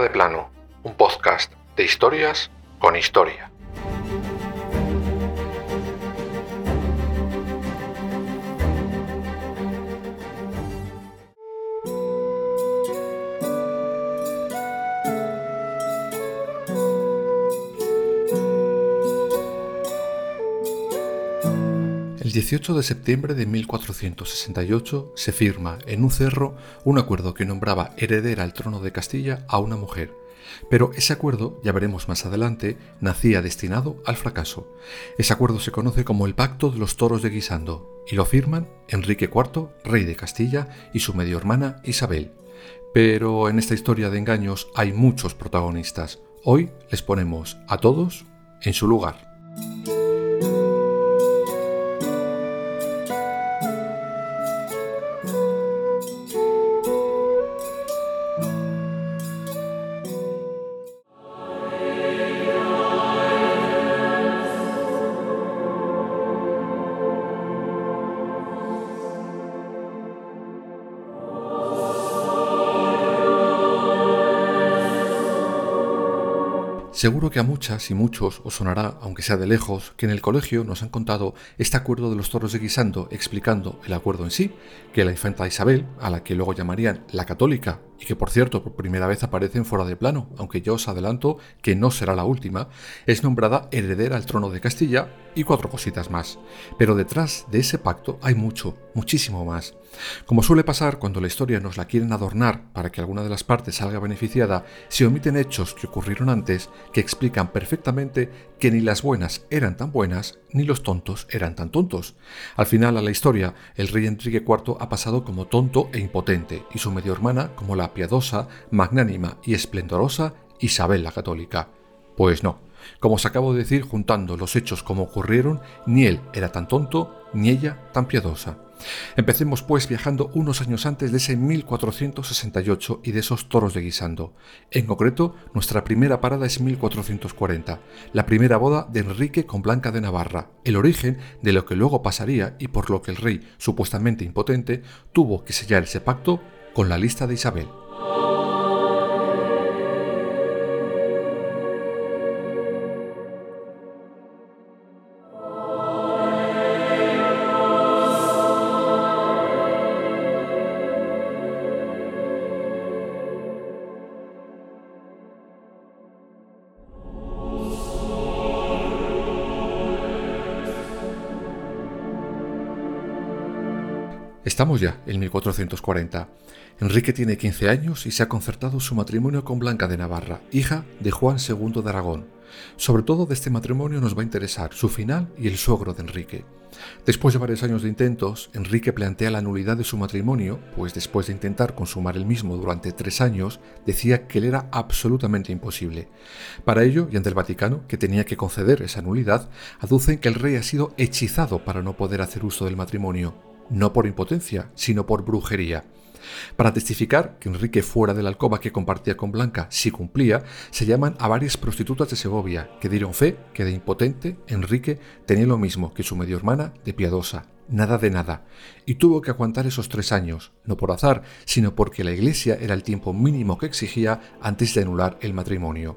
De plano, un podcast de historias con historia. El 18 de septiembre de 1468 se firma en un cerro un acuerdo que nombraba heredera al trono de Castilla a una mujer, pero ese acuerdo, ya veremos más adelante, nacía destinado al fracaso. Ese acuerdo se conoce como el Pacto de los Toros de Guisando y lo firman Enrique IV, rey de Castilla, y su medio hermana Isabel. Pero en esta historia de engaños hay muchos protagonistas. Hoy les ponemos a todos en su lugar. Seguro que a muchas y muchos os sonará, aunque sea de lejos, que en el colegio nos han contado este acuerdo de los toros de Guisando explicando el acuerdo en sí, que la infanta Isabel, a la que luego llamarían la católica, y que por cierto por primera vez aparece en fuera de plano, aunque yo os adelanto que no será la última, es nombrada heredera al trono de Castilla y cuatro cositas más. Pero detrás de ese pacto hay mucho, muchísimo más. Como suele pasar cuando la historia nos la quieren adornar para que alguna de las partes salga beneficiada, se omiten hechos que ocurrieron antes que explican perfectamente que ni las buenas eran tan buenas ni los tontos eran tan tontos. Al final a la historia, el rey Enrique IV ha pasado como tonto e impotente y su medio hermana como la piadosa, magnánima y esplendorosa Isabel la Católica. Pues no, como os acabo de decir, juntando los hechos como ocurrieron, ni él era tan tonto, ni ella tan piadosa. Empecemos pues viajando unos años antes de ese 1468 y de esos toros de guisando. En concreto, nuestra primera parada es 1440, la primera boda de Enrique con Blanca de Navarra, el origen de lo que luego pasaría y por lo que el rey, supuestamente impotente, tuvo que sellar ese pacto con la lista de Isabel. Oh. Estamos ya en 1440. Enrique tiene 15 años y se ha concertado su matrimonio con Blanca de Navarra, hija de Juan II de Aragón. Sobre todo de este matrimonio nos va a interesar su final y el suegro de Enrique. Después de varios años de intentos, Enrique plantea la nulidad de su matrimonio, pues después de intentar consumar el mismo durante tres años, decía que le era absolutamente imposible. Para ello, y ante el Vaticano, que tenía que conceder esa nulidad, aducen que el rey ha sido hechizado para no poder hacer uso del matrimonio, no por impotencia, sino por brujería. Para testificar que Enrique fuera de la alcoba que compartía con Blanca sí cumplía, se llaman a varias prostitutas de Segovia, que dieron fe que de impotente Enrique tenía lo mismo que su medio hermana de piadosa, nada de nada, y tuvo que aguantar esos tres años, no por azar, sino porque la iglesia era el tiempo mínimo que exigía antes de anular el matrimonio.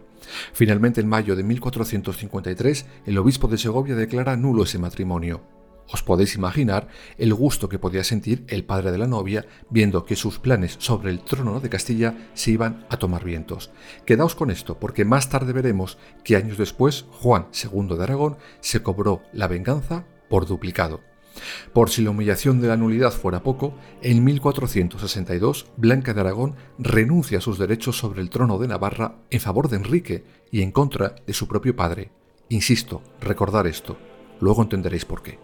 Finalmente, en mayo de 1453, el obispo de Segovia declara nulo ese matrimonio, os podéis imaginar el gusto que podía sentir el padre de la novia viendo que sus planes sobre el trono de Castilla se iban a tomar vientos. Quedaos con esto, porque más tarde veremos que años después Juan II de Aragón se cobró la venganza por duplicado. Por si la humillación de la nulidad fuera poco, en 1462 Blanca de Aragón renuncia a sus derechos sobre el trono de Navarra en favor de Enrique y en contra de su propio padre. Insisto, recordar esto, luego entenderéis por qué.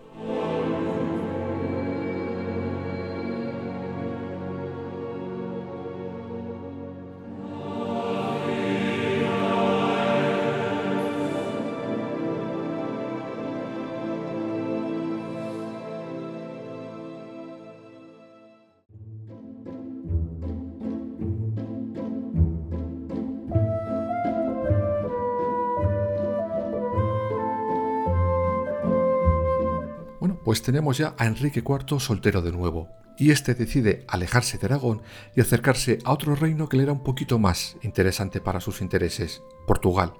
Pues tenemos ya a Enrique IV soltero de nuevo. y este decide alejarse de Aragón y acercarse a otro reino que le era un poquito más interesante para sus intereses, Portugal.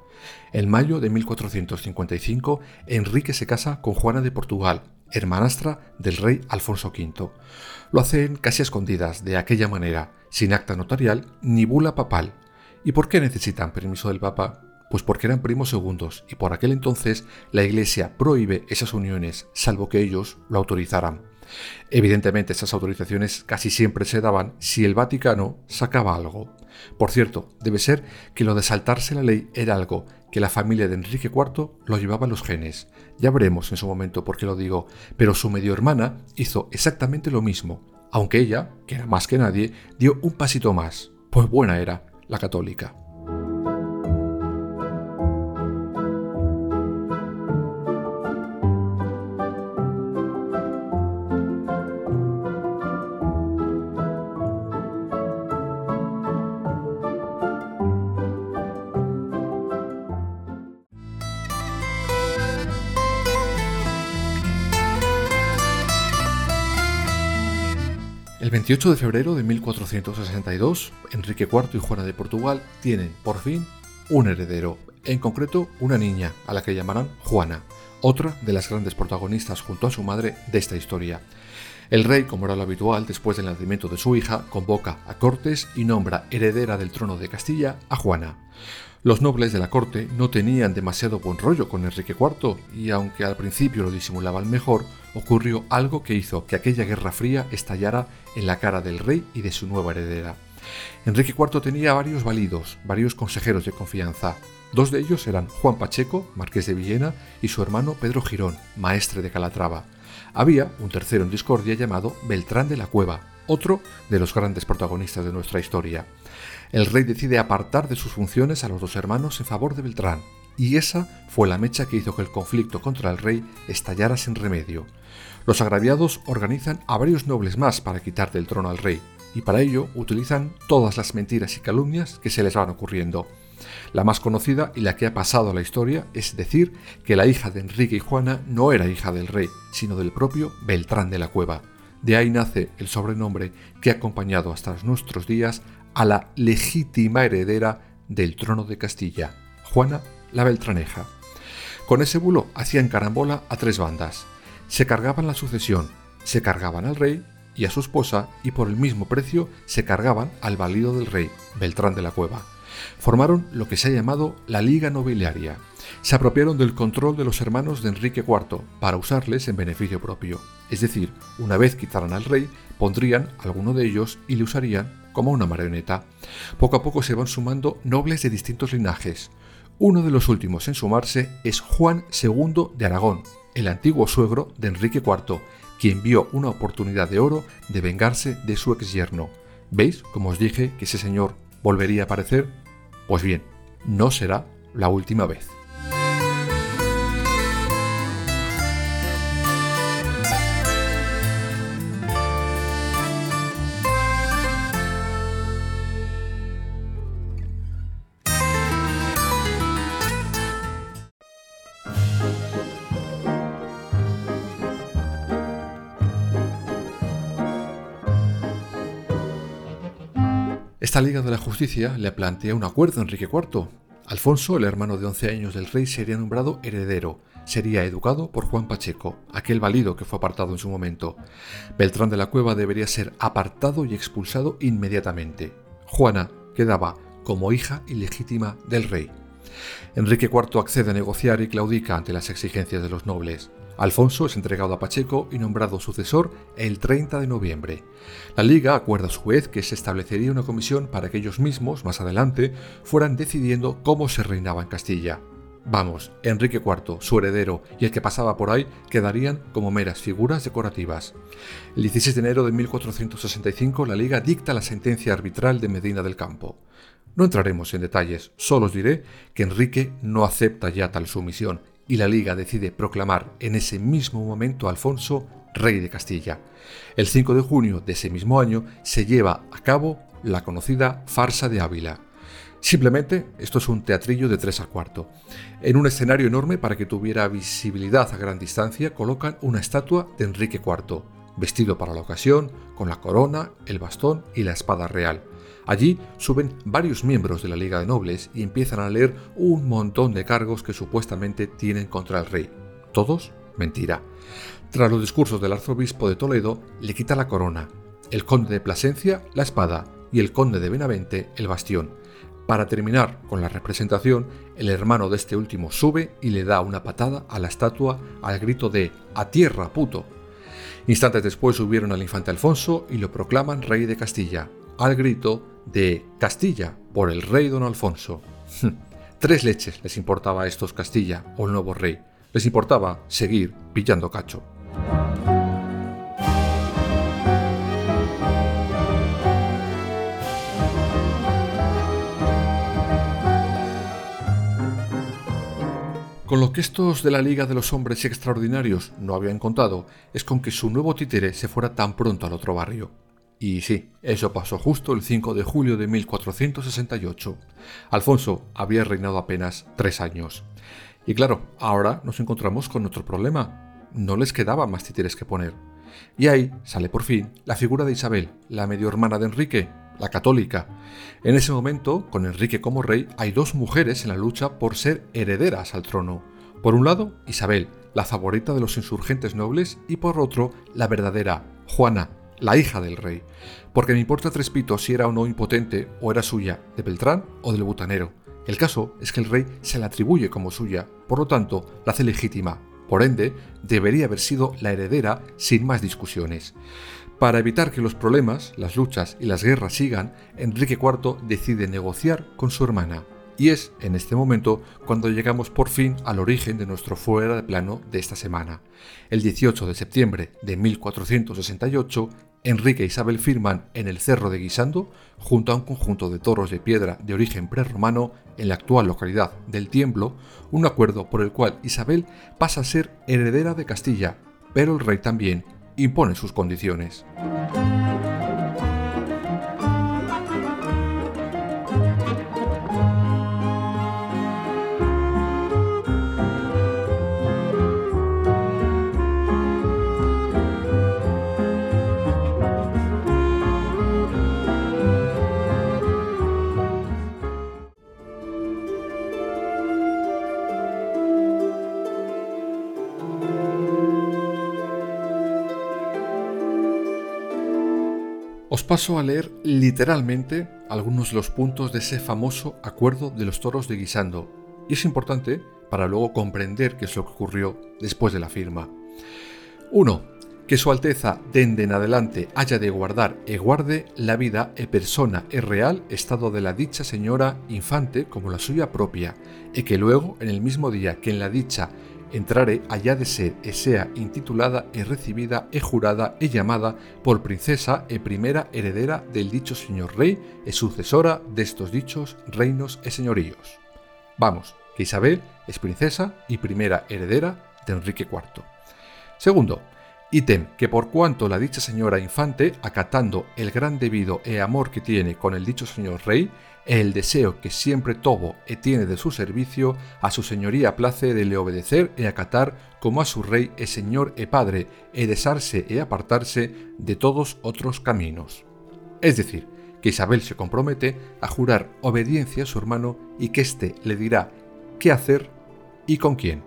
En mayo de 1455, Enrique se casa con Juana de Portugal, hermanastra del rey Alfonso V. Lo hacen casi escondidas, de aquella manera, sin acta notarial ni bula papal. ¿Y por qué necesitan permiso del Papa? Pues porque eran primos segundos y por aquel entonces la Iglesia prohíbe esas uniones, salvo que ellos lo autorizaran. Evidentemente esas autorizaciones casi siempre se daban si el Vaticano sacaba algo. Por cierto, debe ser que lo de saltarse la ley era algo que la familia de Enrique IV lo llevaba en los genes. Ya veremos en su momento por qué lo digo, pero su medio hermana hizo exactamente lo mismo, aunque ella, que era más que nadie, dio un pasito más, pues buena era la católica. El 28 de febrero de 1462, Enrique IV y Juana de Portugal tienen, por fin, un heredero, en concreto una niña, a la que llamarán Juana, otra de las grandes protagonistas junto a su madre de esta historia. El rey, como era lo habitual, después del nacimiento de su hija, convoca a Cortes y nombra heredera del trono de Castilla a Juana. Los nobles de la corte no tenían demasiado buen rollo con Enrique IV y aunque al principio lo disimulaban mejor, ocurrió algo que hizo que aquella guerra fría estallara en la cara del rey y de su nueva heredera. Enrique IV tenía varios validos, varios consejeros de confianza. Dos de ellos eran Juan Pacheco, marqués de Villena, y su hermano Pedro Girón, maestre de Calatrava. Había un tercero en discordia llamado Beltrán de la Cueva, otro de los grandes protagonistas de nuestra historia el rey decide apartar de sus funciones a los dos hermanos en favor de Beltrán, y esa fue la mecha que hizo que el conflicto contra el rey estallara sin remedio. Los agraviados organizan a varios nobles más para quitar del trono al rey, y para ello utilizan todas las mentiras y calumnias que se les van ocurriendo. La más conocida y la que ha pasado a la historia es decir que la hija de Enrique y Juana no era hija del rey, sino del propio Beltrán de la Cueva. De ahí nace el sobrenombre que ha acompañado hasta nuestros días a la legítima heredera del trono de Castilla, Juana la Beltraneja. Con ese bulo hacían carambola a tres bandas. Se cargaban la sucesión, se cargaban al rey y a su esposa y por el mismo precio se cargaban al valido del rey, Beltrán de la Cueva. Formaron lo que se ha llamado la Liga Nobiliaria. Se apropiaron del control de los hermanos de Enrique IV para usarles en beneficio propio. Es decir, una vez quitaran al rey, pondrían alguno de ellos y le usarían como una marioneta. Poco a poco se van sumando nobles de distintos linajes. Uno de los últimos en sumarse es Juan II de Aragón, el antiguo suegro de Enrique IV, quien vio una oportunidad de oro de vengarse de su ex yerno. ¿Veis, como os dije, que ese señor volvería a aparecer? Pues bien, no será la última vez. Esta Liga de la Justicia le plantea un acuerdo a Enrique IV. Alfonso, el hermano de 11 años del rey, sería nombrado heredero. Sería educado por Juan Pacheco, aquel valido que fue apartado en su momento. Beltrán de la Cueva debería ser apartado y expulsado inmediatamente. Juana quedaba como hija ilegítima del rey. Enrique IV accede a negociar y claudica ante las exigencias de los nobles. Alfonso es entregado a Pacheco y nombrado sucesor el 30 de noviembre. La Liga acuerda a su vez que se establecería una comisión para que ellos mismos, más adelante, fueran decidiendo cómo se reinaba en Castilla. Vamos, Enrique IV, su heredero y el que pasaba por ahí quedarían como meras figuras decorativas. El 16 de enero de 1465 la Liga dicta la sentencia arbitral de Medina del Campo. No entraremos en detalles, solo os diré que Enrique no acepta ya tal sumisión y la Liga decide proclamar en ese mismo momento a Alfonso rey de Castilla. El 5 de junio de ese mismo año se lleva a cabo la conocida farsa de Ávila. Simplemente, esto es un teatrillo de 3 al cuarto. En un escenario enorme para que tuviera visibilidad a gran distancia, colocan una estatua de Enrique IV. vestido para la ocasión, con la corona, el bastón y la espada real. Allí suben varios miembros de la Liga de Nobles y empiezan a leer un montón de cargos que supuestamente tienen contra el rey. Todos mentira. Tras los discursos del arzobispo de Toledo, le quita la corona, el conde de Plasencia la espada y el conde de Benavente el bastión. Para terminar con la representación, el hermano de este último sube y le da una patada a la estatua al grito de ¡A tierra, puto! Instantes después subieron al infante Alfonso y lo proclaman rey de Castilla, al grito de Castilla por el rey don Alfonso. Tres leches les importaba a estos Castilla o el nuevo rey. Les importaba seguir pillando cacho. Con lo que estos de la Liga de los Hombres Extraordinarios no habían contado es con que su nuevo títere se fuera tan pronto al otro barrio. Y sí, eso pasó justo el 5 de julio de 1468. Alfonso había reinado apenas tres años. Y claro, ahora nos encontramos con otro problema. No les quedaba más títeres que poner. Y ahí sale por fin la figura de Isabel, la medio hermana de Enrique, la católica. En ese momento, con Enrique como rey, hay dos mujeres en la lucha por ser herederas al trono. Por un lado, Isabel, la favorita de los insurgentes nobles, y por otro, la verdadera, Juana, la hija del rey. Porque me importa tres pitos si era o no impotente o era suya, de Beltrán o del butanero. El caso es que el rey se la atribuye como suya, por lo tanto, la hace legítima. Por ende, debería haber sido la heredera sin más discusiones. Para evitar que los problemas, las luchas y las guerras sigan, Enrique IV decide negociar con su hermana. Y es en este momento cuando llegamos por fin al origen de nuestro fuera de plano de esta semana. El 18 de septiembre de 1468, Enrique e Isabel firman en el Cerro de Guisando, junto a un conjunto de toros de piedra de origen prerromano en la actual localidad del Tiemblo, un acuerdo por el cual Isabel pasa a ser heredera de Castilla, pero el rey también impone sus condiciones. Paso a leer literalmente algunos de los puntos de ese famoso acuerdo de los toros de Guisando, y es importante para luego comprender qué es lo que ocurrió después de la firma. 1. Que Su Alteza dende en adelante haya de guardar e guarde la vida e persona e real estado de la dicha señora infante como la suya propia, y que luego, en el mismo día que en la dicha entrare allá de ser e sea intitulada e recibida e jurada e llamada por princesa e primera heredera del dicho señor rey e sucesora de estos dichos reinos e señoríos. Vamos, que Isabel es princesa y primera heredera de Enrique IV. Segundo, ítem que por cuanto la dicha señora infante, acatando el gran debido e amor que tiene con el dicho señor rey, el deseo que siempre tuvo e tiene de su servicio, a su señoría place de le obedecer e acatar como a su rey e señor e padre, e desarse e apartarse de todos otros caminos. Es decir, que Isabel se compromete a jurar obediencia a su hermano y que éste le dirá qué hacer y con quién.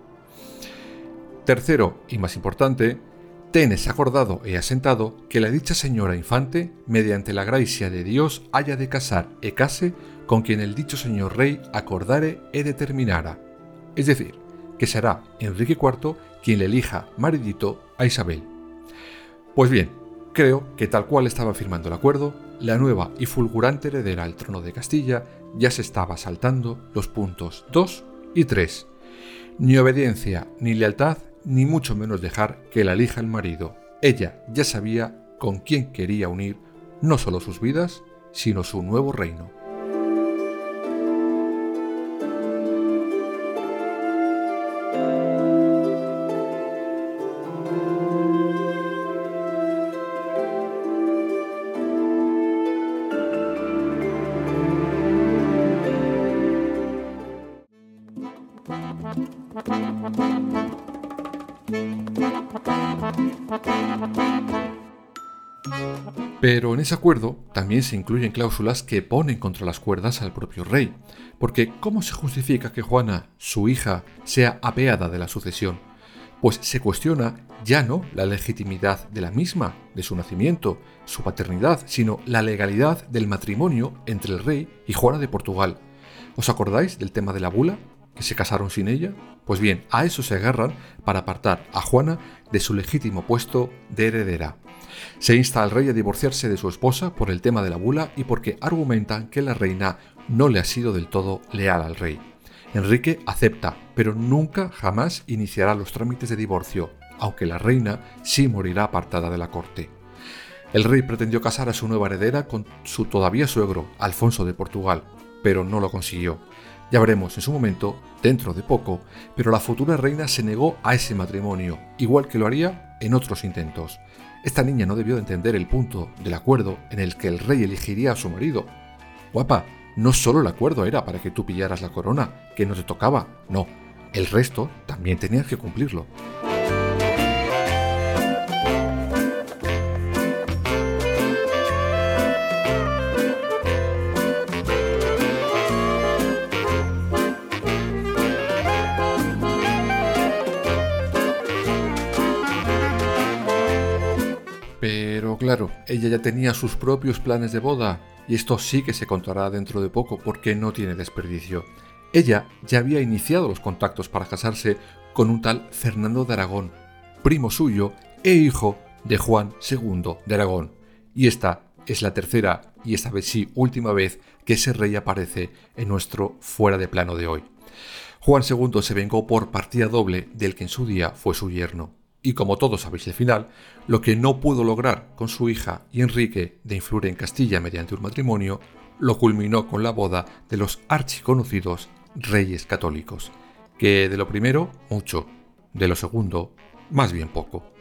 Tercero, y más importante, tenes acordado e asentado que la dicha señora infante, mediante la gracia de Dios, haya de casar e case con quien el dicho señor rey acordare e determinara. Es decir, que será Enrique IV quien le elija maridito a Isabel. Pues bien, creo que tal cual estaba firmando el acuerdo, la nueva y fulgurante heredera al trono de Castilla ya se estaba saltando los puntos 2 y 3. Ni obediencia ni lealtad ni mucho menos dejar que la elija el marido. Ella ya sabía con quién quería unir no solo sus vidas, sino su nuevo reino. Pero en ese acuerdo también se incluyen cláusulas que ponen contra las cuerdas al propio rey, porque ¿cómo se justifica que Juana, su hija, sea apeada de la sucesión? Pues se cuestiona ya no la legitimidad de la misma, de su nacimiento, su paternidad, sino la legalidad del matrimonio entre el rey y Juana de Portugal. ¿Os acordáis del tema de la bula? ¿Que se casaron sin ella? Pues bien, a eso se agarran para apartar a Juana de su legítimo puesto de heredera. Se insta al rey a divorciarse de su esposa por el tema de la bula y porque argumentan que la reina no le ha sido del todo leal al rey. Enrique acepta, pero nunca jamás iniciará los trámites de divorcio, aunque la reina sí morirá apartada de la corte. El rey pretendió casar a su nueva heredera con su todavía suegro, Alfonso de Portugal, pero no lo consiguió. Ya veremos en su momento, dentro de poco, pero la futura reina se negó a ese matrimonio, igual que lo haría en otros intentos. Esta niña no debió de entender el punto del acuerdo en el que el rey elegiría a su marido. Guapa, no solo el acuerdo era para que tú pillaras la corona, que no te tocaba, no, el resto también tenías que cumplirlo. Claro, ella ya tenía sus propios planes de boda, y esto sí que se contará dentro de poco porque no tiene desperdicio. Ella ya había iniciado los contactos para casarse con un tal Fernando de Aragón, primo suyo e hijo de Juan II de Aragón. Y esta es la tercera y esta vez sí última vez que ese rey aparece en nuestro fuera de plano de hoy. Juan II se vengó por partida doble del que en su día fue su yerno y como todos sabéis el final, lo que no pudo lograr con su hija y Enrique de influir en Castilla mediante un matrimonio, lo culminó con la boda de los archiconocidos reyes católicos, que de lo primero, mucho, de lo segundo, más bien poco.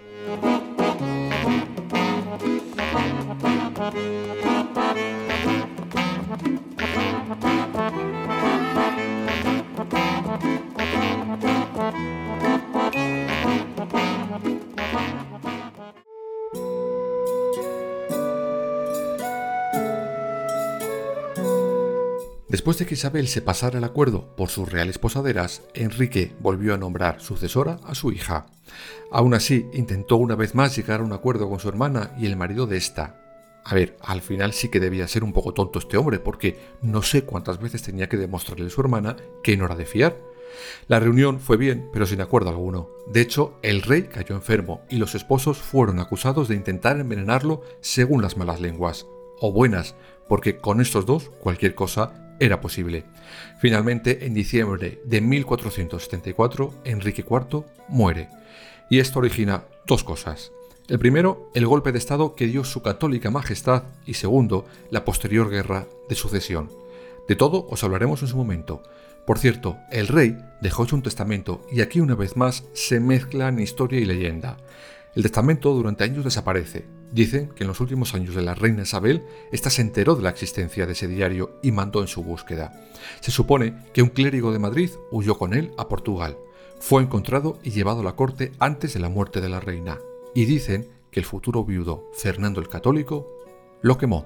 Después de que Isabel se pasara el acuerdo por sus reales posaderas, Enrique volvió a nombrar sucesora a su hija. Aún así, intentó una vez más llegar a un acuerdo con su hermana y el marido de esta. A ver, al final sí que debía ser un poco tonto este hombre, porque no sé cuántas veces tenía que demostrarle a su hermana que no era de fiar. La reunión fue bien, pero sin acuerdo alguno. De hecho, el rey cayó enfermo y los esposos fueron acusados de intentar envenenarlo según las malas lenguas. O buenas, porque con estos dos cualquier cosa era posible. Finalmente, en diciembre de 1474, Enrique IV muere. Y esto origina dos cosas. El primero, el golpe de Estado que dio su católica majestad y segundo, la posterior guerra de sucesión. De todo os hablaremos en su momento. Por cierto, el rey dejó un testamento y aquí una vez más se mezclan historia y leyenda. El testamento durante años desaparece, Dicen que en los últimos años de la reina Isabel, ésta se enteró de la existencia de ese diario y mandó en su búsqueda. Se supone que un clérigo de Madrid huyó con él a Portugal. Fue encontrado y llevado a la corte antes de la muerte de la reina. Y dicen que el futuro viudo, Fernando el Católico, lo quemó.